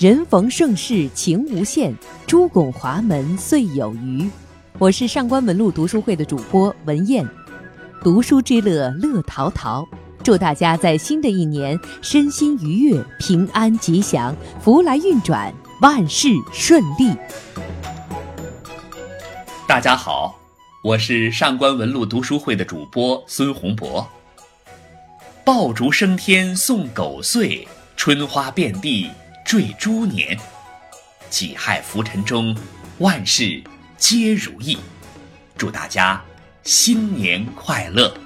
人逢盛世情无限，朱拱华门岁有余。我是上官文路读书会的主播文艳，读书之乐乐陶陶。祝大家在新的一年身心愉悦、平安吉祥、福来运转、万事顺利。大家好，我是上官文路读书会的主播孙洪博。爆竹升天送狗岁，春花遍地缀猪年。己亥浮沉中，万事皆如意。祝大家新年快乐！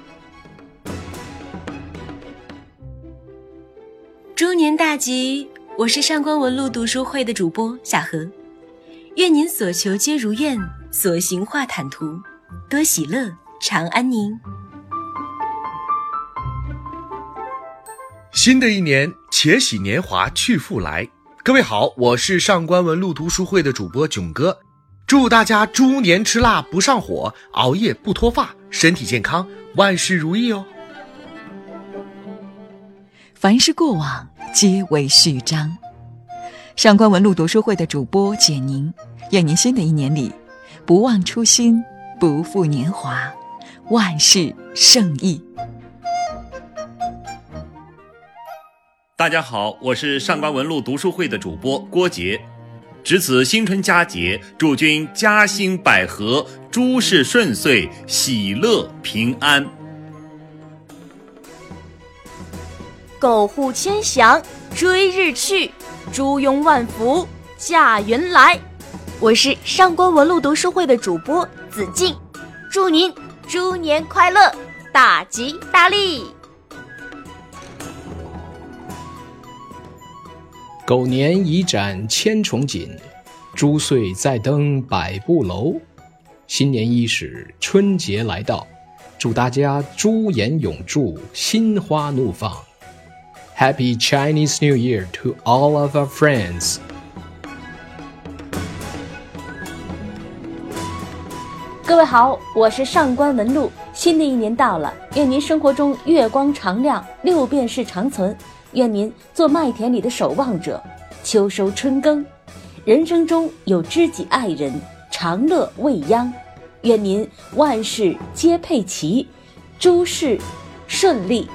猪年大吉！我是上官文路读书会的主播夏荷，愿您所求皆如愿，所行化坦途，多喜乐，常安宁。新的一年，且喜年华去复来。各位好，我是上官文路读书会的主播囧哥，祝大家猪年吃辣不上火，熬夜不脱发，身体健康，万事如意哦。凡是过往，皆为序章。上官文路读书会的主播简宁，愿您新的一年里，不忘初心，不负年华，万事胜意。大家好，我是上官文路读书会的主播郭杰，值此新春佳节，祝君嘉兴百合，诸事顺遂，喜乐平安。狗护千祥，追日去；猪拥万福，驾云来。我是上官文路读书会的主播子静，祝您猪年快乐，大吉大利。狗年已展千重锦，猪岁再登百步楼。新年伊始，春节来到，祝大家猪颜永驻，心花怒放。Happy Chinese New Year to all of our friends！各位好，我是上官文路。新的一年到了，愿您生活中月光常亮，六便士长存。愿您做麦田里的守望者，秋收春耕，人生中有知己爱人，长乐未央。愿您万事皆配齐，诸事顺利。